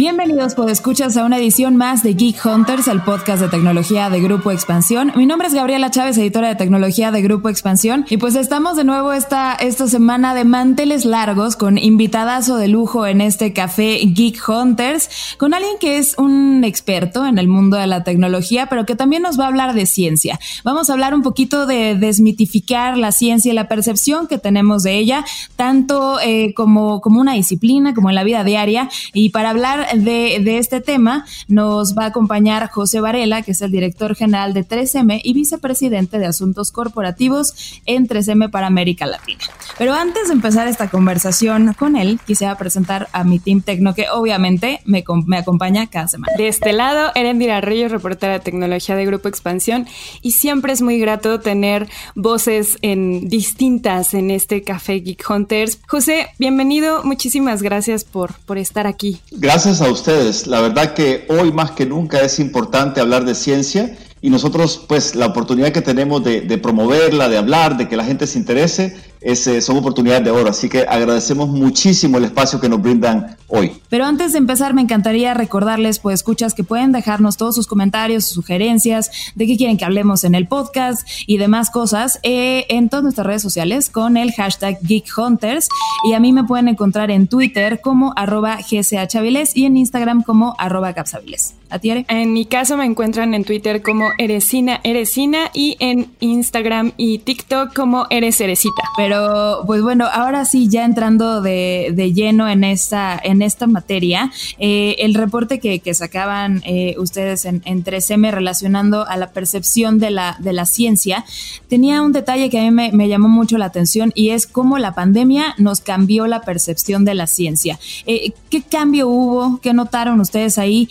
Bienvenidos, pues escuchas a una edición más de Geek Hunters, el podcast de tecnología de Grupo Expansión. Mi nombre es Gabriela Chávez, editora de tecnología de Grupo Expansión, y pues estamos de nuevo esta, esta semana de manteles largos con invitadazo de lujo en este café Geek Hunters, con alguien que es un experto en el mundo de la tecnología, pero que también nos va a hablar de ciencia. Vamos a hablar un poquito de desmitificar la ciencia y la percepción que tenemos de ella, tanto eh, como, como una disciplina, como en la vida diaria, y para hablar de, este tema nos va a acompañar José Varela, que es el director general de 3M y vicepresidente de Asuntos Corporativos en 3M para América Latina. Pero antes de empezar esta conversación con él, quisiera presentar a mi team tecno que obviamente me, me acompaña cada semana. De este lado, Erendira Reyes, reportera de tecnología de Grupo Expansión, y siempre es muy grato tener voces en distintas en este Café Geek Hunters. José, bienvenido, muchísimas gracias por, por estar aquí. Gracias a ustedes. La verdad que hoy más que nunca es importante hablar de ciencia y nosotros pues la oportunidad que tenemos de, promoverla, de hablar, de que la gente se interese, es, son oportunidades de oro. Así que agradecemos muchísimo el espacio que nos brindan hoy. Pero antes de empezar me encantaría recordarles, pues escuchas, que pueden dejarnos todos sus comentarios, sus sugerencias, de qué quieren que hablemos en el podcast y demás cosas eh, en todas nuestras redes sociales con el hashtag GeekHunters. Y a mí me pueden encontrar en Twitter como arroba gchaviles y en Instagram como arroba capsaviles. ¿A ti, En mi caso me encuentran en Twitter como Eresina Eresina y en Instagram y TikTok como Eres Eresita. Pero pues bueno, ahora sí, ya entrando de, de lleno en esta, en esta materia, eh, el reporte que, sacaban eh, ustedes en, en 3M relacionando a la percepción de la, de la ciencia, tenía un detalle que a mí me, me llamó mucho la atención y es cómo la pandemia nos cambió la percepción de la ciencia. Eh, ¿Qué cambio hubo? ¿Qué notaron ustedes ahí?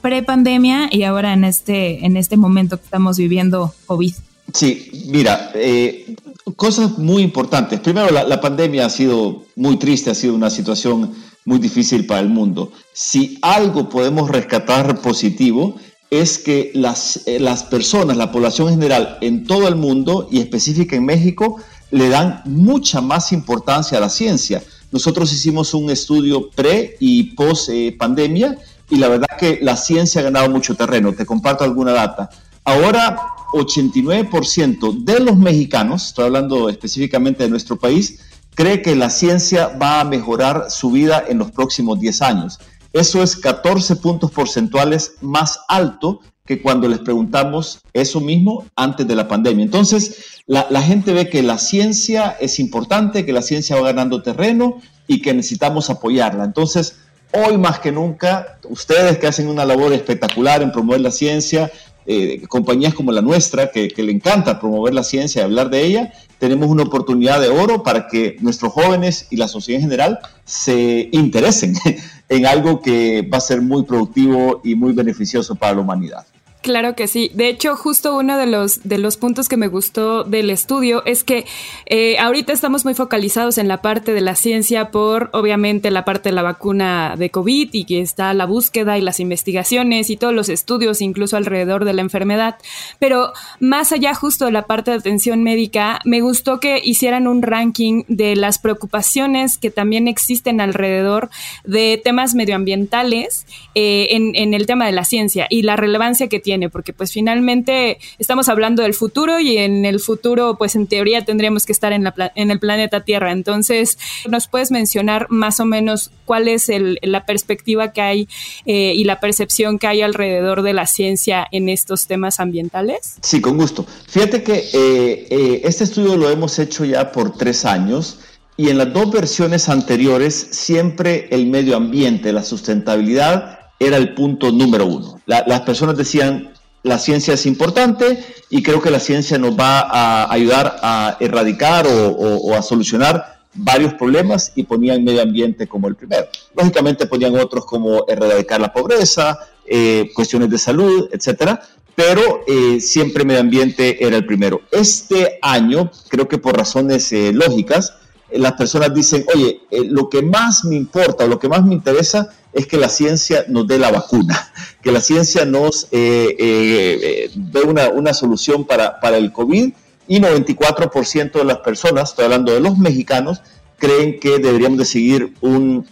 pre pandemia y ahora en este, en este momento que estamos viviendo COVID? Sí, mira, eh, cosas muy importantes. Primero, la, pandemia ha sido muy triste, ha sido una situación muy difícil para el mundo. Si algo podemos rescatar positivo, es que las, eh, las personas, la población en general en todo el mundo y específica en México, le dan mucha más importancia a la ciencia. Nosotros hicimos un estudio pre y post eh, pandemia y la verdad que la ciencia ha ganado mucho terreno. Te comparto alguna data. Ahora, 89% de los mexicanos, estoy hablando específicamente de nuestro país, cree que la ciencia va a mejorar su vida en los próximos 10 años. Eso es 14 puntos porcentuales más alto que cuando les preguntamos eso mismo antes de la pandemia. Entonces, la, la, gente ve que la ciencia es importante, que la ciencia va ganando terreno y que necesitamos apoyarla. Entonces, Hoy más que nunca, ustedes que hacen una labor espectacular en promover la ciencia, eh, compañías como la nuestra, que, le encanta promover la ciencia y hablar de ella, tenemos una oportunidad de oro para que nuestros jóvenes y la sociedad en general se interesen en algo que va a ser muy productivo y muy beneficioso para la humanidad. Claro que sí. De hecho, justo uno de los, de los puntos que me gustó del estudio es que eh, ahorita estamos muy focalizados en la parte de la ciencia por, obviamente, la parte de la vacuna de COVID y que está la búsqueda y las investigaciones y todos los estudios, incluso alrededor de la enfermedad. Pero más allá justo de la parte de atención médica, me gustó que hicieran un ranking de las preocupaciones que también existen alrededor de temas medioambientales eh, en, en el tema de la ciencia y la relevancia que tiene porque pues finalmente estamos hablando del futuro y en el futuro pues en teoría tendríamos que estar en, la, en el planeta Tierra. Entonces, ¿nos puedes mencionar más o menos cuál es la perspectiva que hay eh, y la percepción que hay alrededor de la ciencia en estos temas ambientales? Sí, con gusto. Fíjate que eh, eh, este estudio lo hemos hecho ya por tres años. Y en las dos versiones anteriores, siempre el medio ambiente, la sustentabilidad era el punto número uno. las personas decían, la ciencia es importante y creo que la ciencia nos va a ayudar a erradicar o, a solucionar varios problemas y ponían medio ambiente como el primero. Lógicamente ponían otros como erradicar la pobreza, eh, cuestiones de salud, etcétera, pero eh, siempre medio ambiente era el primero. Este año, creo que por razones eh, lógicas, las personas dicen, oye, lo que más me importa o lo que más me interesa es que la ciencia nos dé la vacuna, que la ciencia nos dé una, una, solución para, para el COVID y 94% de las personas, estoy hablando de los mexicanos, creen que deberíamos de seguir un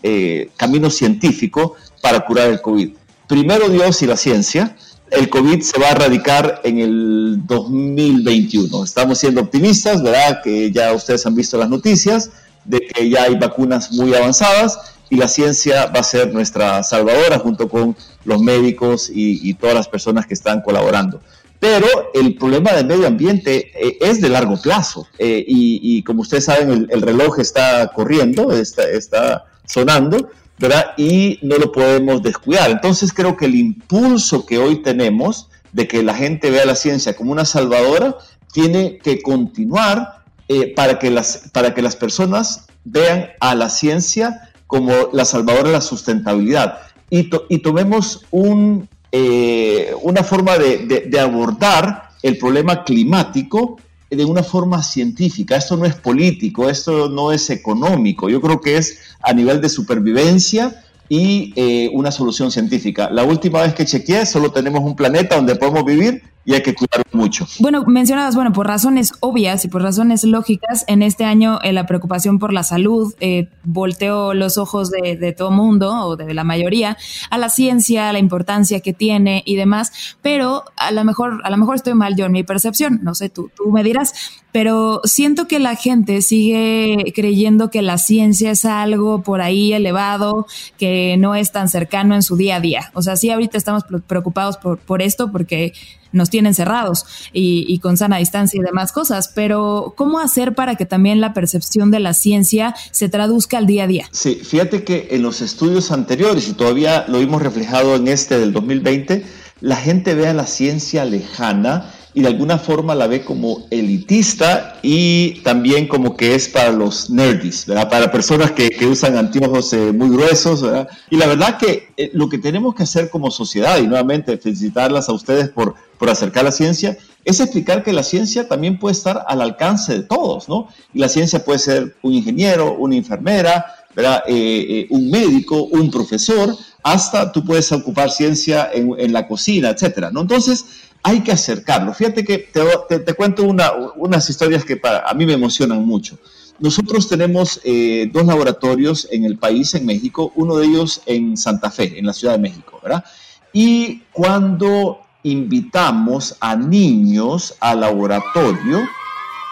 camino científico para curar el COVID. Primero Dios y la ciencia, el COVID se va a erradicar en el 2021. Estamos siendo optimistas, ¿verdad? Que ya ustedes han visto las noticias de que ya hay vacunas muy avanzadas y la ciencia va a ser nuestra salvadora junto con los médicos y, todas las personas que están colaborando. Pero el problema del medio ambiente eh, es de largo plazo eh, y, como ustedes saben, el, reloj está corriendo, está, está sonando ¿verdad? Y no lo podemos descuidar. Entonces creo que el impulso que hoy tenemos de que la gente vea la ciencia como una salvadora tiene que continuar eh, para, que las, para que las personas vean a la ciencia como la salvadora de la sustentabilidad. Y, y tomemos un, eh, una forma de, de abordar el problema climático de una forma científica. Esto no es político, esto no es económico. Yo creo que es a nivel de supervivencia y eh, una solución científica. La última vez que chequeé, solo tenemos un planeta donde podemos vivir y hay que cuidarlo mucho. Bueno, mencionabas, bueno, por razones obvias y por razones lógicas, en este año eh, la preocupación por la salud eh, volteó los ojos de, de todo mundo o de la mayoría a la ciencia, a la importancia que tiene y demás, pero a lo mejor, a lo mejor estoy mal yo en mi percepción, no sé, tú, tú me dirás, pero siento que la gente sigue creyendo que la ciencia es algo por ahí elevado, que no es tan cercano en su día a día. O sea, sí, ahorita estamos preocupados por esto porque nos tienen cerrados y, con sana distancia y demás cosas, pero ¿cómo hacer para que también la percepción de la ciencia se traduzca al día a día? Sí, fíjate que en los estudios anteriores, y todavía lo vimos reflejado en este del 2020, la gente ve a la ciencia lejana y de alguna forma la ve como elitista y también como que es para los nerds, ¿verdad? para personas que, usan anteojos eh, muy gruesos. ¿verdad? Y la verdad que eh, lo que tenemos que hacer como sociedad, y nuevamente felicitarlas a ustedes por, por acercar la ciencia, es explicar que la ciencia también puede estar al alcance de todos, ¿no? Y la ciencia puede ser un ingeniero, una enfermera, ¿verdad? Eh, un médico, un profesor, hasta tú puedes ocupar ciencia en, en la cocina, etcétera, ¿no? Entonces, hay que acercarlo. Fíjate que te, cuento unas historias que para, a mí me emocionan mucho. Nosotros tenemos eh, dos laboratorios en el país, en México, uno de ellos en Santa Fe, en la Ciudad de México, ¿verdad? Y cuando invitamos a niños al laboratorio,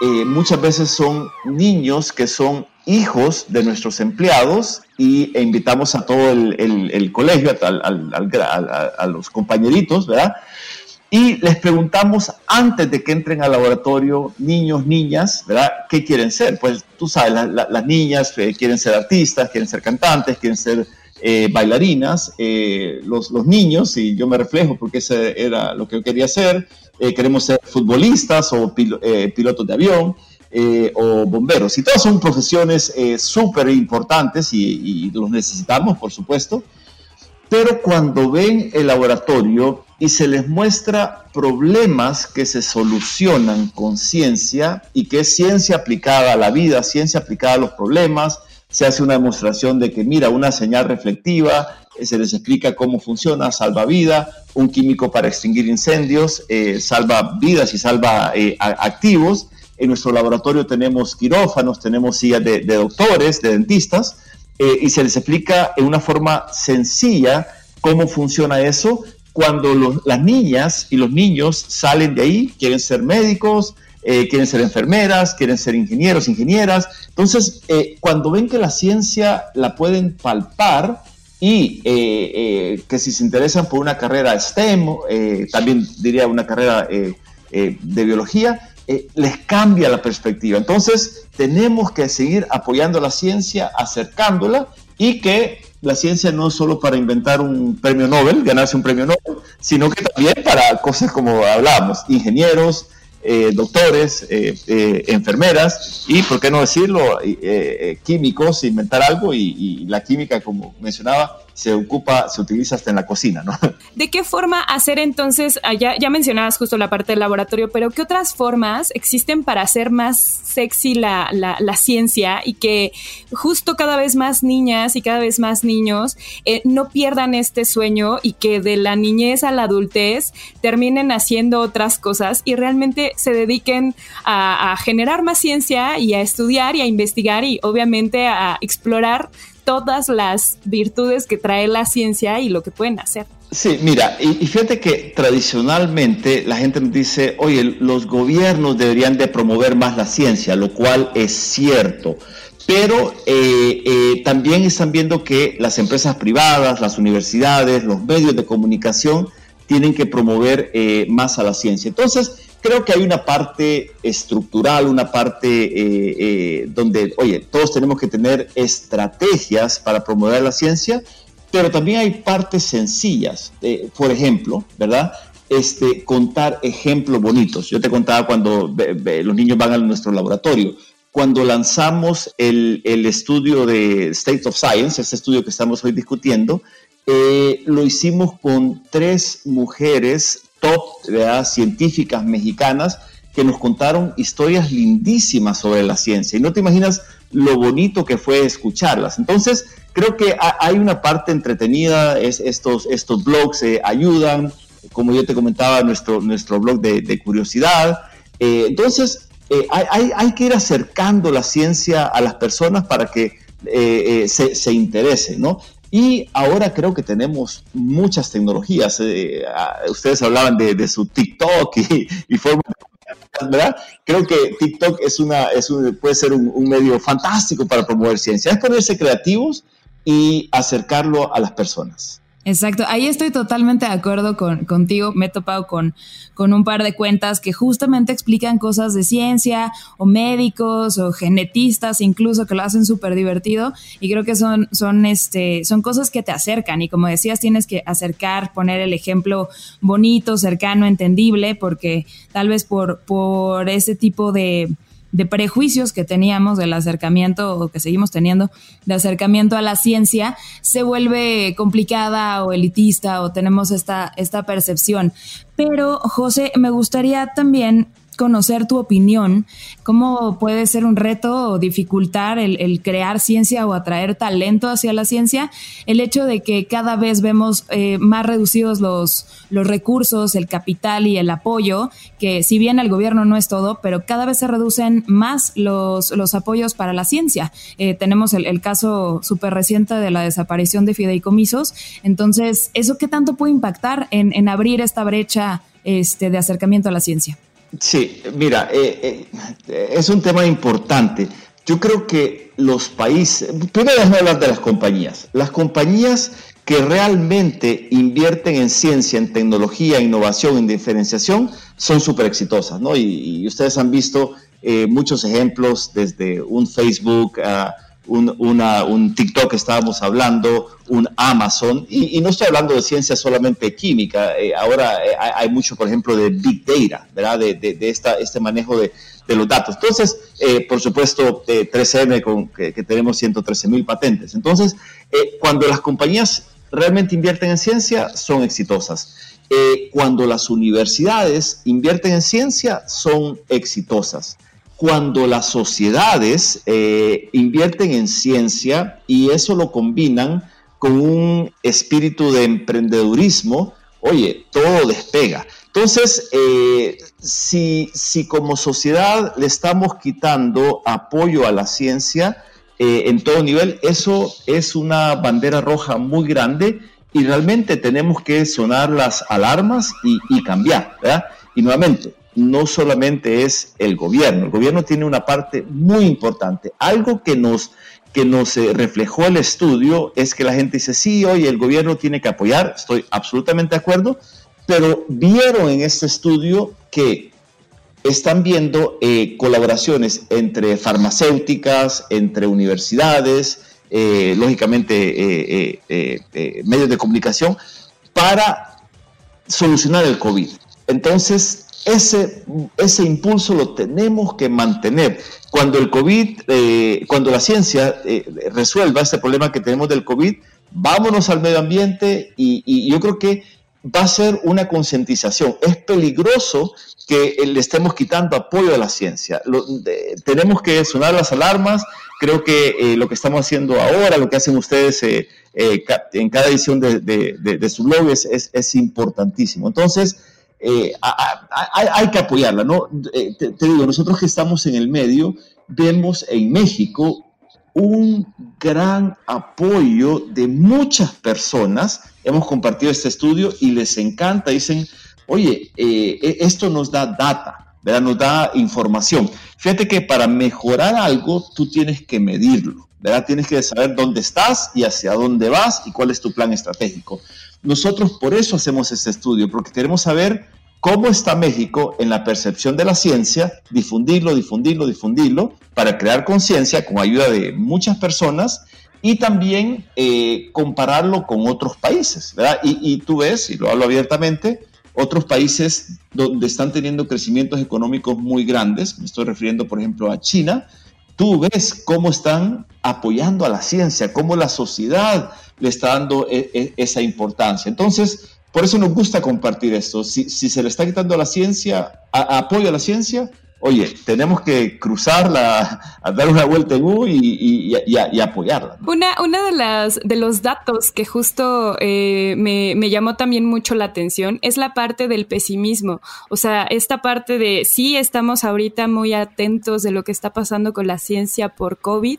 eh, muchas veces son niños que son hijos de nuestros empleados y e invitamos a todo el, colegio, a los compañeritos, ¿verdad? y les preguntamos antes de que entren al laboratorio, niños, niñas, ¿verdad? ¿Qué quieren ser? Pues tú sabes, las niñas eh, quieren ser artistas, quieren ser cantantes, quieren ser eh, bailarinas, eh, los, niños, y yo me reflejo porque ese era lo que yo quería ser, queremos ser futbolistas o pilotos de avión. o bomberos. Y todas son profesiones súper importantes y los necesitamos, por supuesto. Pero cuando ven el laboratorio y se les muestra problemas que se solucionan con ciencia y que es ciencia aplicada a la vida, ciencia aplicada a los problemas, se hace una demostración de que, mira, una señal reflectiva, eh, se les explica cómo funciona, salva vida, un químico para extinguir incendios, eh, salva vidas y salva eh, activos. En nuestro laboratorio tenemos quirófanos, tenemos sillas de, doctores, de dentistas, y se les explica en una forma sencilla cómo funciona eso cuando las niñas y los niños salen de ahí, quieren ser médicos, eh, quieren ser enfermeras, quieren ser ingenieros, ingenieras. Entonces, eh, cuando ven que la ciencia la pueden palpar y eh, que si se interesan por una carrera STEM, también diría una carrera de biología, les cambia la perspectiva. Entonces, tenemos que seguir apoyando la ciencia, acercándola y que la ciencia no es solo para inventar un premio Nobel, ganarse un premio Nobel, sino que también para cosas como hablábamos, ingenieros, eh, doctores, eh, eh, enfermeras y, por qué no decirlo, químicos, inventar algo y, la química, como mencionaba, se ocupa, se utiliza hasta en la cocina, ¿no? ¿De qué forma hacer entonces, ah, ya, ya mencionabas justo la parte del laboratorio, pero qué otras formas existen para hacer más sexy la, la, ciencia y que justo cada vez más niñas y cada vez más niños eh, no pierdan este sueño y que de la niñez a la adultez terminen haciendo otras cosas y realmente se dediquen a, a generar más ciencia y a estudiar y a investigar y obviamente a explorar todas las virtudes que trae la ciencia y lo que pueden hacer. Sí, mira, y, fíjate que tradicionalmente la gente me dice, oye, los gobiernos deberían de promover más la ciencia, lo cual es cierto, pero eh, eh, también están viendo que las empresas privadas, las universidades, los medios de comunicación tienen que promover eh, más a la ciencia. Entonces, creo que hay una parte estructural, una parte eh, eh, donde, oye, todos tenemos que tener estrategias para promover la ciencia, pero también hay partes sencillas. Eh, por ejemplo, ¿verdad? Este, contar ejemplos bonitos. Yo te contaba cuando los niños van a nuestro laboratorio. Cuando lanzamos el, el estudio de State of Science, este estudio que estamos hoy discutiendo, lo hicimos con tres mujeres top científicas mexicanas que nos contaron historias lindísimas sobre la ciencia. Y no te imaginas lo bonito que fue escucharlas. Entonces, creo que hay una parte entretenida, es, estos, estos blogs eh, ayudan, como yo te comentaba, nuestro, nuestro blog de, curiosidad. Eh, entonces, eh, hay, hay, que ir acercando la ciencia a las personas para que se, se interesen, ¿no? Y ahora creo que tenemos muchas tecnologías. Eh, ustedes hablaban de, su TikTok y, y formas ¿verdad? Creo que TikTok es una, es puede ser un, medio fantástico para promover ciencia. Es ponerse creativos y acercarlo a las personas. Exacto, ahí estoy totalmente de acuerdo con, contigo. Me he topado con, con un par de cuentas que justamente explican cosas de ciencia o médicos o genetistas incluso que lo hacen súper divertido. Y creo que son, son, este, son cosas que te acercan. Y como decías tienes que acercar, poner el ejemplo bonito, cercano, entendible porque tal vez por, por ese tipo de de prejuicios que teníamos del acercamiento o que seguimos teniendo de acercamiento a la ciencia se vuelve complicada o elitista o tenemos esta, esta percepción. Pero, José, me gustaría también conocer tu opinión, cómo puede ser un reto o dificultar el, crear ciencia o atraer talento hacia la ciencia, el hecho de que cada vez vemos eh, más reducidos los, recursos, el capital y el apoyo, que si bien el gobierno no es todo, pero cada vez se reducen más los, apoyos para la ciencia. Eh, tenemos el, caso súper reciente de la desaparición de fideicomisos, entonces, ¿eso qué tanto puede impactar en, en abrir esta brecha este, de acercamiento a la ciencia? Sí, mira, eh, eh, es un tema importante. Yo creo que los países, primero déjame hablar de las compañías. Las compañías que realmente invierten en ciencia, en tecnología, innovación, en diferenciación, son súper exitosas, ¿no? Y, ustedes han visto eh, muchos ejemplos desde un Facebook a un, una, un TikTok que estábamos hablando, un Amazon, y, no estoy hablando de ciencia solamente química, eh, ahora eh, hay, mucho, por ejemplo, de Big Data, ¿verdad? De, de, esta, este manejo de, de, los datos. Entonces, eh, por supuesto, 3M, con, que, tenemos 113 mil patentes. Entonces, cuando las compañías realmente invierten en ciencia, son exitosas. cuando las universidades invierten en ciencia, son exitosas cuando las sociedades eh, invierten en ciencia y eso lo combinan con un espíritu de emprendedurismo, oye, todo despega. Entonces, eh, si, si, como sociedad le estamos quitando apoyo a la ciencia eh, en todo nivel, eso es una bandera roja muy grande y realmente tenemos que sonar las alarmas y, y cambiar, ¿verdad? Y nuevamente, no solamente es el gobierno, el gobierno tiene una parte muy importante. Algo que nos, que nos eh, reflejó el estudio es que la gente dice, sí, oye, el gobierno tiene que apoyar, estoy absolutamente de acuerdo, pero vieron en este estudio que están viendo eh, colaboraciones entre farmacéuticas, entre universidades, eh, lógicamente medios de comunicación, para solucionar el COVID. Entonces, ese, ese impulso lo tenemos que mantener. Cuando el COVID, eh, cuando la ciencia eh, resuelva este problema que tenemos del COVID, vámonos al medio ambiente y, yo creo que va a ser una concientización. Es peligroso que le estemos quitando apoyo a la ciencia. tenemos que sonar las alarmas. Creo que eh, lo que estamos haciendo ahora, lo que hacen ustedes eh, eh, en cada edición de, su blog es, importantísimo. Entonces, hay, que apoyarla. ¿no? te digo, nosotros que estamos en el medio, vemos en México un gran apoyo de muchas personas. Hemos compartido este estudio y les encanta. Dicen, oye, eh, e-, esto nos da data, ¿verdad? nos da información. Fíjate que para mejorar algo tú tienes que medirlo, ¿verdad? Tienes que saber dónde estás y hacia dónde vas y cuál es tu plan estratégico. Nosotros por eso hacemos este estudio, porque queremos saber cómo está México en la percepción de la ciencia, difundirlo, difundirlo, difundirlo, para crear conciencia con ayuda de muchas personas y también eh, compararlo con otros países, ¿verdad? Y, tú ves, y lo hablo abiertamente, otros países donde están teniendo crecimientos económicos muy grandes, me estoy refiriendo por ejemplo a China, tú ves cómo están apoyando a la ciencia, cómo la sociedad le está dando e, e, esa importancia. Entonces, por eso nos gusta compartir esto. Si, se le está quitando a la ciencia, apoyo a la ciencia, oye, tenemos que cruzarla, dar una vuelta en U y, apoyarla. Una, una de las de los datos que justo eh, me, me, llamó también mucho la atención es la parte del pesimismo. O sea, esta parte de sí estamos ahorita muy atentos de lo que está pasando con la ciencia por COVID,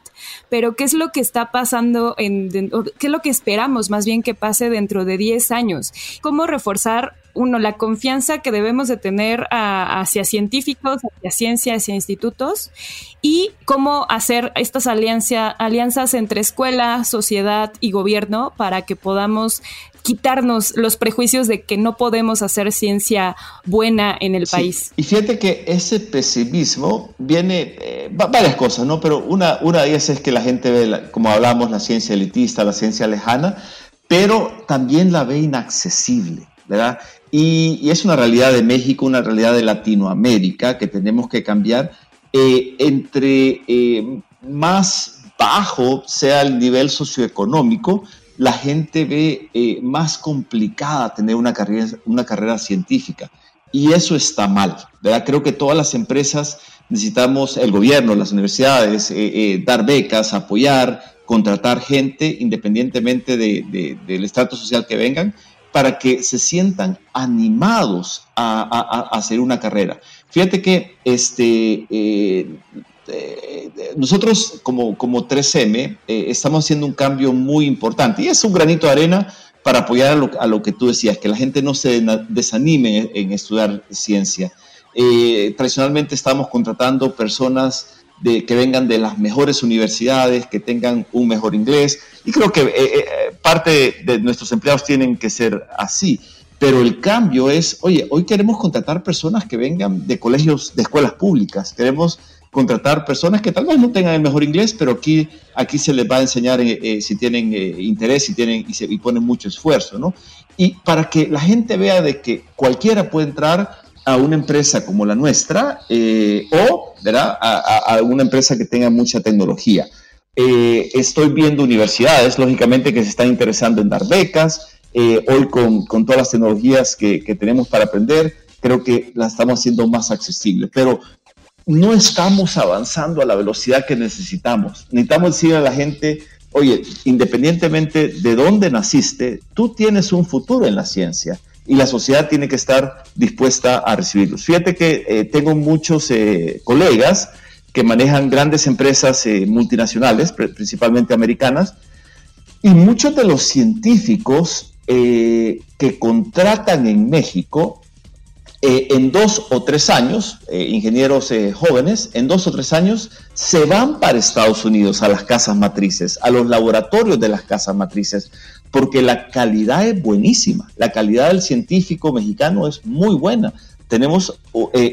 pero ¿qué es lo que está pasando en, qué es lo que esperamos más bien que pase dentro de 10 años? ¿Cómo reforzar uno, la confianza que debemos de tener hacia científicos, hacia ciencia, hacia institutos y cómo hacer estas alianzas entre escuela, sociedad y gobierno para que podamos quitarnos los prejuicios de que no podemos hacer ciencia buena en el país. Y fíjate que ese pesimismo viene, eh, varias cosas, ¿no? Pero una, una de ellas es que la gente ve, como hablamos, la ciencia elitista, la ciencia lejana, pero también la ve inaccesible, Y, es una realidad de México, una realidad de Latinoamérica que tenemos que cambiar. Eh, entre eh, más bajo sea el nivel socioeconómico, la gente ve eh, más complicada tener una carrera, científica. Y eso está mal. Creo que todas las empresas necesitamos, el gobierno, las universidades, dar becas, apoyar, contratar gente independientemente del estrato social que vengan, para que se sientan animados a, hacer una carrera. Fíjate que este, eh, eh, nosotros como, como 3M eh, estamos haciendo un cambio muy importante y es un granito de arena para apoyar a lo, que tú decías, que la gente no se desanime en estudiar ciencia. tradicionalmente estamos contratando personas de, que vengan de las mejores universidades, que tengan un mejor inglés. Y creo que eh, eh, parte de nuestros empleados tienen que ser así. Pero el cambio es, oye, hoy queremos contratar personas que vengan de colegios, de escuelas públicas. Queremos contratar personas que tal vez no tengan el mejor inglés, pero aquí, aquí se les va a enseñar eh, si tienen interés si tienen, y, se, y ponen mucho esfuerzo, ¿no? Y para que la gente vea de que cualquiera puede entrar a una empresa como la nuestra eh, o ¿verdad? A, una empresa que tenga mucha tecnología. Eh, estoy viendo universidades, lógicamente, que se están interesando en dar becas. Eh, hoy con, con, todas las tecnologías que, que, tenemos para aprender, creo que la estamos haciendo más accesible, pero no estamos avanzando a la velocidad que necesitamos. Necesitamos decir a la gente, oye, independientemente de dónde naciste, tú tienes un futuro en la ciencia y la sociedad tiene que estar dispuesta a recibirlos. Fíjate que eh, tengo muchos eh, colegas que manejan grandes empresas eh, multinacionales, principalmente americanas, y muchos de los científicos que contratan en México eh, en dos o tres años, eh, ingenieros eh, jóvenes, en dos o tres años se van para Estados Unidos a las casas matrices, a los laboratorios de las casas matrices, porque la calidad es buenísima, la calidad del científico mexicano es muy buena. Tenemos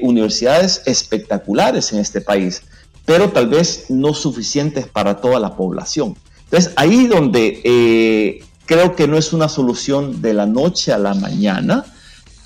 universidades espectaculares en este país, pero tal vez no suficientes para toda la población. Entonces, ahí donde creo que no es una solución de la noche a la mañana,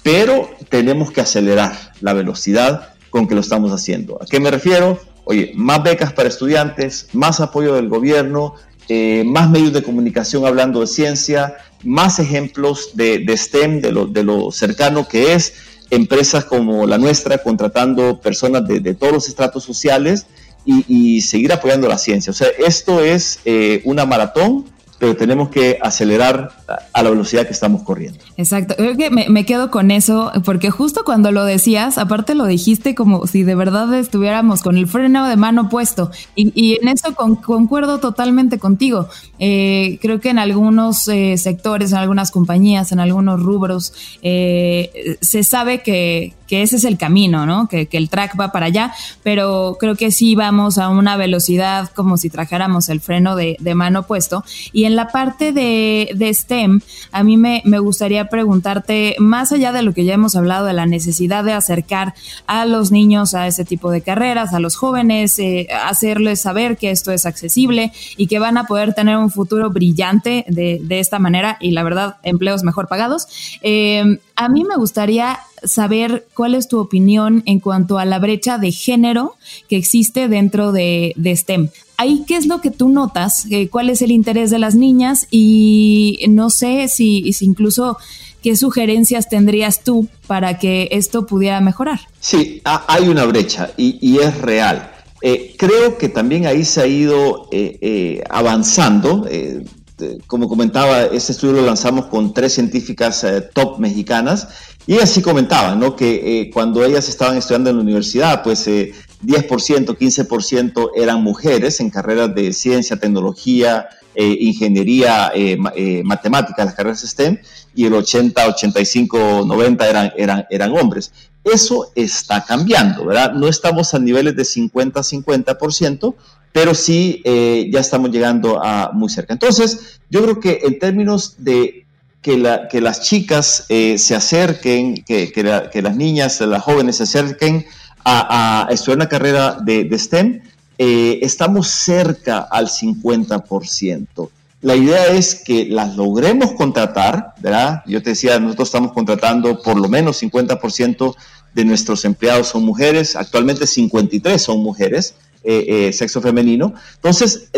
pero tenemos que acelerar la velocidad con que lo estamos haciendo. ¿A qué me refiero? Oye, más becas para estudiantes, más apoyo del gobierno, eh, más medios de comunicación hablando de ciencia, más ejemplos de, STEM, de lo, cercano que es, empresas como la nuestra contratando personas de, todos los estratos sociales y, seguir apoyando la ciencia. O sea, esto es eh, una maratón pero tenemos que acelerar a la velocidad que estamos corriendo. Exacto, creo que me, quedo con eso, porque justo cuando lo decías, aparte lo dijiste como si de verdad estuviéramos con el freno de mano puesto, y, en eso concuerdo totalmente contigo. Eh, creo que en algunos eh, sectores, en algunas compañías, en algunos rubros, eh, se sabe que, que ese es el camino, ¿no? Que, el track va para allá, pero creo que sí vamos a una velocidad como si trajéramos el freno de, mano puesto. Y en la parte de, STEM, a mí me, gustaría preguntarte, más allá de lo que ya hemos hablado, de la necesidad de acercar a los niños a ese tipo de carreras, a los jóvenes, eh, hacerles saber que esto es accesible y que van a poder tener un futuro brillante de, esta manera y la verdad, empleos mejor pagados. Eh, a mí me gustaría saber cuál es tu opinión en cuanto a la brecha de género que existe dentro de, STEM. Ahí, ¿qué es lo que tú notas? Eh, ¿Cuál es el interés de las niñas? Y no sé si, incluso qué sugerencias tendrías tú para que esto pudiera mejorar. Sí, hay una brecha y, es real. Eh, creo que también ahí se ha ido eh, avanzando. Como comentaba, este estudio lo lanzamos con tres científicas top mexicanas y así comentaban, ¿no? Que eh, cuando ellas estaban estudiando en la universidad, pues 10%, eh, 15% eran mujeres en carreras de ciencia, tecnología, eh, ingeniería, matemáticas, las carreras STEM, y el 80, 85, 90 eran, eran, eran hombres. Eso está cambiando, ¿verdad? No estamos a niveles de 50, 50%, pero sí ya estamos llegando a muy cerca. Entonces, yo creo que en términos de que, las chicas eh, se acerquen, que, las niñas, las jóvenes se acerquen a, estudiar una carrera de, STEM, eh, estamos cerca al 50%. La idea es que las logremos contratar, ¿verdad? Yo te decía, nosotros estamos contratando por lo menos 50% de nuestros empleados son mujeres, actualmente 53 son mujeres, eh, sexo femenino. Entonces,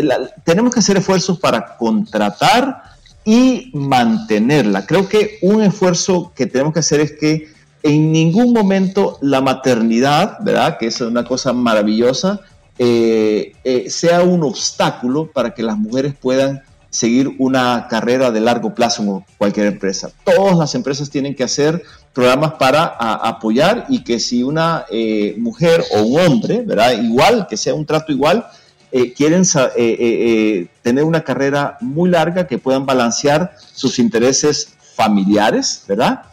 tenemos que hacer esfuerzos para contratar y mantenerla. Creo que un esfuerzo que tenemos que hacer es que en ningún momento la maternidad, ¿verdad? Que es una cosa maravillosa, eh, eh, sea un obstáculo para que las mujeres puedan seguir una carrera de largo plazo en cualquier empresa. Todas las empresas tienen que hacer programas para apoyar y que si una eh, mujer o un hombre, ¿verdad? Igual, que sea un trato igual, eh, quieren eh, tener una carrera muy larga que puedan balancear sus intereses familiares, ¿verdad?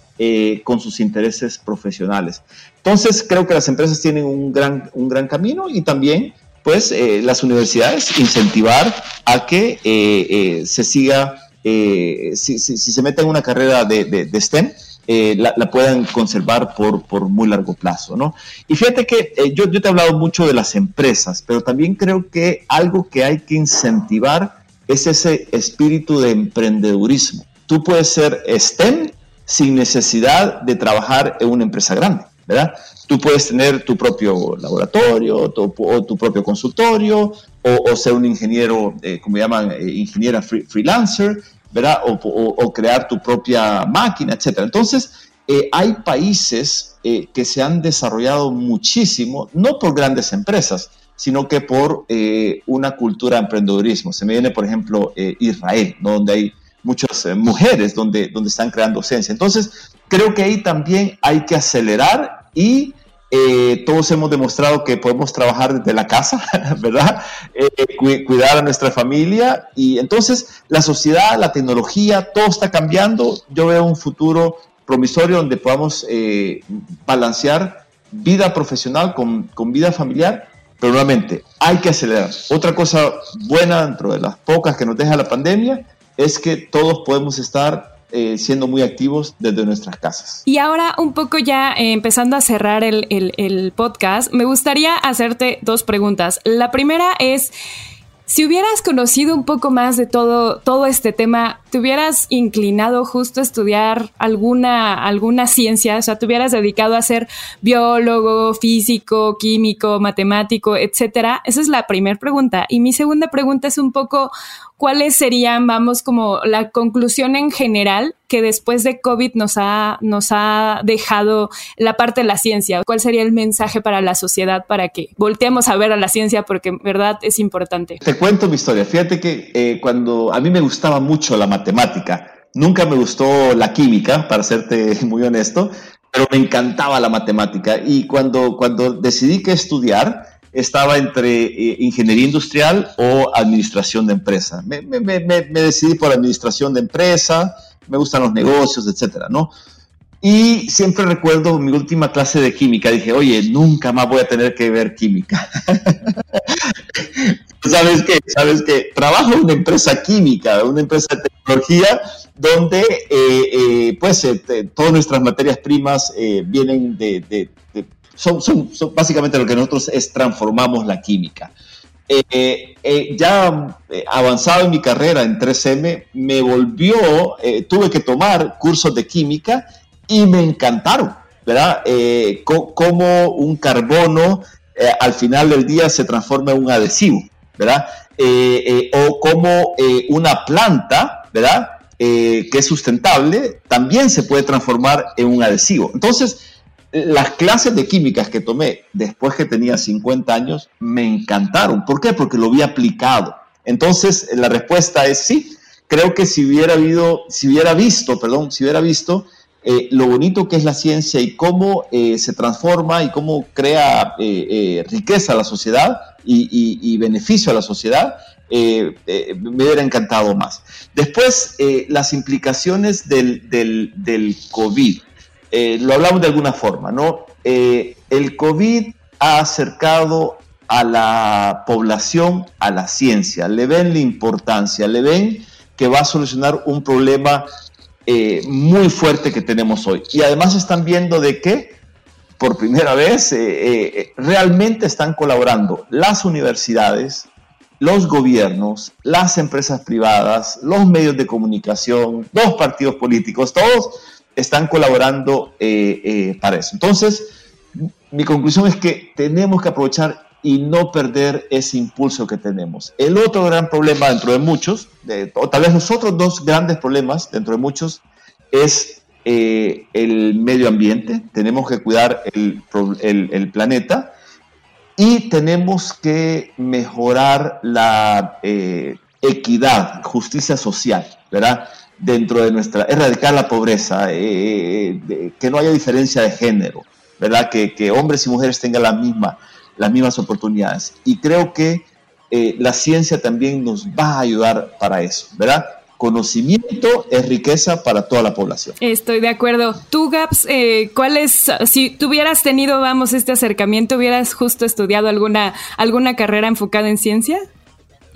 con sus intereses profesionales. Entonces, creo que las empresas tienen un gran, un gran camino y también, pues, las universidades incentivar a que se siga, si, se mete en una carrera de, de STEM, eh, la, puedan conservar por, por, muy largo plazo, ¿no? Y fíjate que eh, yo, yo te he hablado mucho de las empresas, pero también creo que algo que hay que incentivar es ese espíritu de emprendedurismo. Tú puedes ser STEM sin necesidad de trabajar en una empresa grande, ¿verdad? Tú puedes tener tu propio laboratorio tu, o tu propio consultorio o, ser un ingeniero, eh, como llaman, ingeniera freelancer, ¿verdad? O, crear tu propia máquina, etc. Entonces, eh, hay países eh, que se han desarrollado muchísimo, no por grandes empresas, sino que por eh, una cultura de emprendedurismo. Se me viene, por ejemplo, Israel, donde hay muchas mujeres donde, donde están creando ciencia. Entonces, creo que ahí también hay que acelerar y eh, todos hemos demostrado que podemos trabajar desde la casa, ¿verdad? Eh, cuidar a nuestra familia y entonces la sociedad, la tecnología, todo está cambiando. Yo veo un futuro promisorio donde podamos eh, balancear vida profesional con, con vida familiar, pero nuevamente hay que acelerar. Otra cosa buena dentro de las pocas que nos deja la pandemia es que todos podemos estar eh, siendo muy activos desde nuestras casas. Y ahora un poco ya eh, empezando a cerrar el, el podcast, me gustaría hacerte dos preguntas. La primera es... Si hubieras conocido un poco más de todo, todo este tema, ¿te hubieras inclinado justo a estudiar alguna, alguna ciencia? O sea, ¿te hubieras dedicado a ser biólogo, físico, químico, matemático, etcétera? Esa es la primera pregunta. Y mi segunda pregunta es un poco, ¿cuáles serían, vamos, como la conclusión en general que después de COVID nos ha, nos ha dejado la parte de la ciencia? ¿Cuál sería el mensaje para la sociedad para que volteemos a ver a la ciencia porque en verdad es importante? Te cuento mi historia. Fíjate que eh, cuando a mí me gustaba mucho la matemática, nunca me gustó la química, para serte muy honesto, pero me encantaba la matemática. Y cuando, cuando decidí que estudiar, estaba entre eh, ingeniería industrial o administración de empresa. Me, me, me, me, decidí por administración de empresa, me gustan los negocios, etcétera, ¿no? Y siempre recuerdo mi última clase de química, dije, oye, nunca más voy a tener que ver química. ¿Sabes qué? ¿Sabes qué? Trabajo en una empresa química, una empresa de tecnología, donde eh, eh, pues todas nuestras materias primas vienen de son, básicamente lo que nosotros es transformamos la química. Eh, eh, ya eh, avanzado en mi carrera en 3M, me volvió, tuve que tomar cursos de química y me encantaron, ¿verdad? cómo un carbono al final del día se transforma en un adhesivo, ¿verdad? o cómo una planta, ¿verdad? que es sustentable, también se puede transformar en un adhesivo. Entonces, las clases de químicas que tomé después que tenía 50 años me encantaron. ¿Por qué? Porque lo vi aplicado. Entonces, la respuesta es sí. Creo que si hubiera habido, si hubiera visto, perdón, si hubiera visto eh, lo bonito que es la ciencia y cómo eh, se transforma y cómo crea eh, riqueza a la sociedad y, beneficio a la sociedad, me hubiera encantado más. Después, las implicaciones del, del, del COVID. Eh, lo hablamos de alguna forma, ¿no? Eh, el COVID ha acercado a la población a la ciencia, le ven la importancia, le ven que va a solucionar un problema eh, muy fuerte que tenemos hoy. Y además están viendo de que por primera vez realmente están colaborando las universidades, los gobiernos, las empresas privadas, los medios de comunicación, los partidos políticos, todos están colaborando eh, eh, para eso. Entonces, mi conclusión es que tenemos que aprovechar y no perder ese impulso que tenemos. El otro gran problema dentro de muchos, o tal vez los otros dos grandes problemas dentro de muchos, es eh, el medio ambiente. Tenemos que cuidar el, el, planeta y tenemos que mejorar la equidad, justicia social, ¿verdad? Dentro de nuestra, erradicar la pobreza, eh, eh, que no haya diferencia de género, ¿verdad? Que, que, hombres y mujeres tengan la misma, las mismas oportunidades. Y creo que eh, la ciencia también nos va a ayudar para eso, ¿verdad? Conocimiento es riqueza para toda la población. Estoy de acuerdo. Tú, Gaps, ¿cuál es, si tuvieras tenido, vamos, este acercamiento, hubieras justo estudiado alguna, alguna carrera enfocada en ciencia?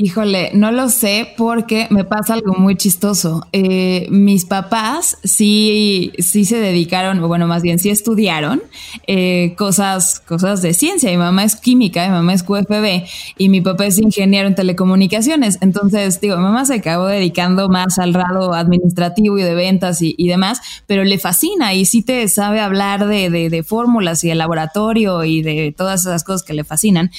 Híjole, no lo sé porque me pasa algo muy chistoso. Eh, mis papás sí, sí se dedicaron, o bueno, más bien sí estudiaron eh, cosas, cosas de ciencia. Mi mamá es química, mi mamá es QFB y mi papá es ingeniero en telecomunicaciones. Entonces, digo, mi mamá se acabó dedicando más al lado administrativo y de ventas y, demás, pero le fascina y sí te sabe hablar de, de, de fórmulas y de laboratorio y de todas esas cosas que le fascinan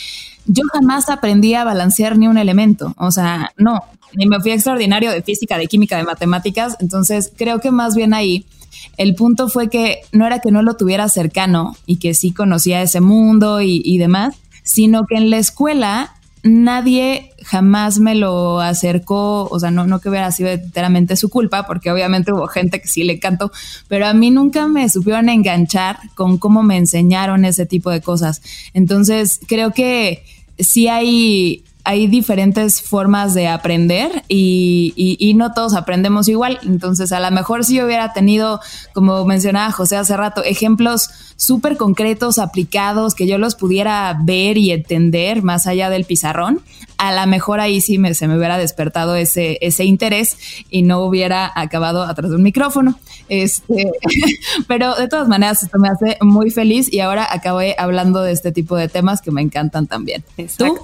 yo jamás aprendí a balancear ni un elemento, o sea, no, ni me fui extraordinario de física, de química, de matemáticas, entonces creo que más bien ahí el punto fue que no era que no lo tuviera cercano y que sí conocía ese mundo y, y demás, sino que en la escuela nadie jamás me lo acercó, o sea, no, no que hubiera sido enteramente su culpa, porque obviamente hubo gente que sí le encantó, pero a mí nunca me supieron enganchar con cómo me enseñaron ese tipo de cosas. Entonces, creo que sí hay hay diferentes formas de aprender y, y, no todos aprendemos igual. Entonces, a lo mejor si yo hubiera tenido, como mencionaba José hace rato, ejemplos súper concretos, aplicados, que yo los pudiera ver y entender más allá del pizarrón, a lo mejor ahí sí me, se me hubiera despertado ese, ese interés y no hubiera acabado atrás de un micrófono. Este, pero de todas maneras, esto me hace muy feliz y ahora acabé hablando de este tipo de temas que me encantan también. ¿Tú?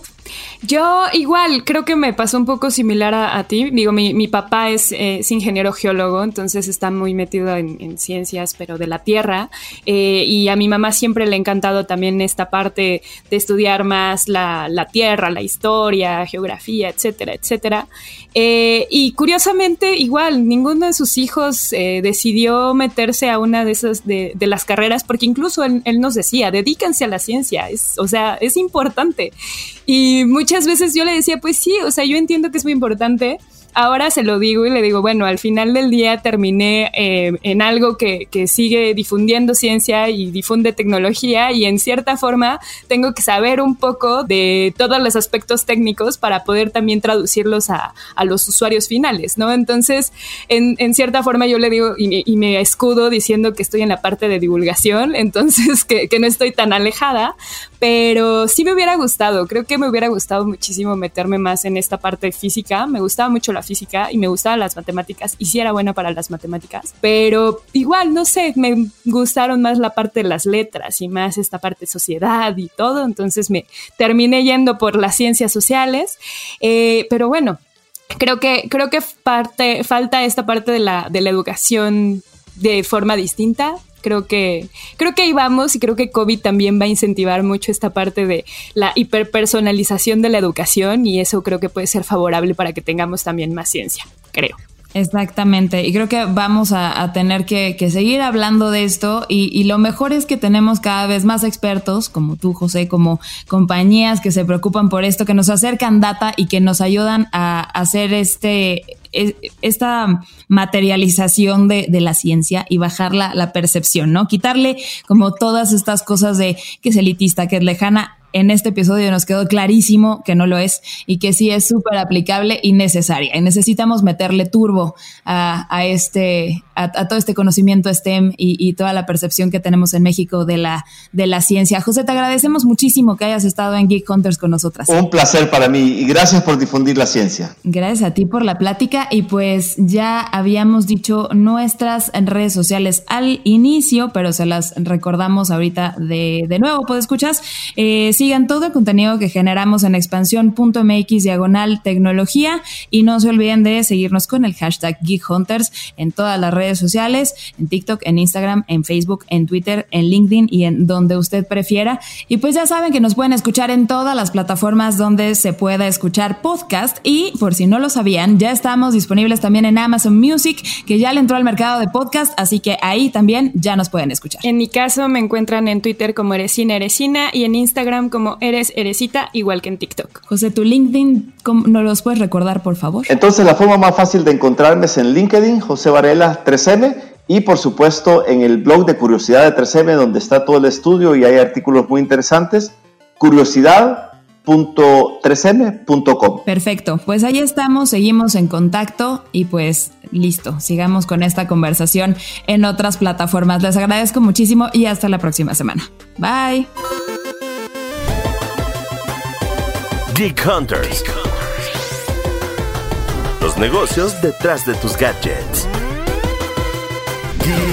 Yo igual, creo que me pasó un poco similar a, ti. Digo, mi, papá es, ingeniero geólogo, entonces está muy metido en, ciencias, pero de la tierra. Eh, y a mi mamá siempre le ha encantado también esta parte de estudiar más la, tierra, la historia, geografía, etcétera, etcétera. Eh, y curiosamente, igual, ninguno de sus hijos eh, decidió meterse a una de esas de, las carreras, porque incluso él, él, nos decía, dedícanse a la ciencia, es, o sea, es importante. Y muchas veces yo le decía, pues sí, o sea, yo entiendo que es muy importante, ahora se lo digo y le digo, bueno, al final del día terminé eh, en algo que, sigue difundiendo ciencia y difunde tecnología y en cierta forma tengo que saber un poco de todos los aspectos técnicos para poder también traducirlos a, los usuarios finales, ¿no? Entonces, en, cierta forma yo le digo y, me escudo diciendo que estoy en la parte de divulgación, entonces que, que no estoy tan alejada, pero sí me hubiera gustado, creo que me hubiera gustado muchísimo meterme más en esta parte física, me gustaba mucho la física y me gustaban las matemáticas y sí era buena para las matemáticas, pero igual, no sé, me gustaron más la parte de las letras y más esta parte de sociedad y todo, entonces me terminé yendo por las ciencias sociales, eh, pero bueno, creo que, creo que parte, falta esta parte de la, de la educación de forma distinta, creo que creo que ahí vamos y creo que COVID también va a incentivar mucho esta parte de la hiperpersonalización de la educación y eso creo que puede ser favorable para que tengamos también más ciencia, creo. Exactamente, y creo que vamos a, tener que, seguir hablando de esto y, lo mejor es que tenemos cada vez más expertos, como tú, José, como compañías que se preocupan por esto, que nos acercan data y que nos ayudan a hacer este esta materialización de, la ciencia y bajar la, percepción, ¿no? Quitarle como todas estas cosas de que es elitista, que es lejana, en este episodio nos quedó clarísimo que no lo es y que sí es súper aplicable y necesaria. Y necesitamos meterle turbo a, este, a, todo este conocimiento STEM y, toda la percepción que tenemos en México de la, de la ciencia. José, te agradecemos muchísimo que hayas estado en Geek Hunters con nosotras. Un placer para mí y gracias por difundir la ciencia. Gracias a ti por la plática y pues ya habíamos dicho nuestras redes sociales al inicio, pero se las recordamos ahorita de, de nuevo. ¿Puedes escuchas? Eh, sigan todo el contenido que generamos en expansión.mx diagonal tecnología y no se olviden de seguirnos con el hashtag Geek Hunters en todas las redes sociales, en TikTok, en Instagram, en Facebook, en Twitter, en LinkedIn y en donde usted prefiera. Y pues ya saben que nos pueden escuchar en todas las plataformas donde se pueda escuchar podcast y por si no lo sabían, ya estamos disponibles también en Amazon Music, que ya le entró al mercado de podcast, así que ahí también ya nos pueden escuchar. En mi caso me encuentran en Twitter como Eresina Eresina y en Instagram como Eres Eresita, igual que en TikTok. José, tu LinkedIn, ¿no los puedes recordar, por favor? Entonces, la forma más fácil de encontrarme es en LinkedIn, José Varela 3M, y por supuesto en el blog de Curiosidad de 3M, donde está todo el estudio y hay artículos muy interesantes. Curiosidad 3m.com. Perfecto, pues ahí estamos, seguimos en contacto y pues listo, sigamos con esta conversación en otras plataformas. Les agradezco muchísimo y hasta la próxima semana. Bye. Geek Hunters. Los negocios detrás de tus gadgets.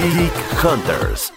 Geek Hunters.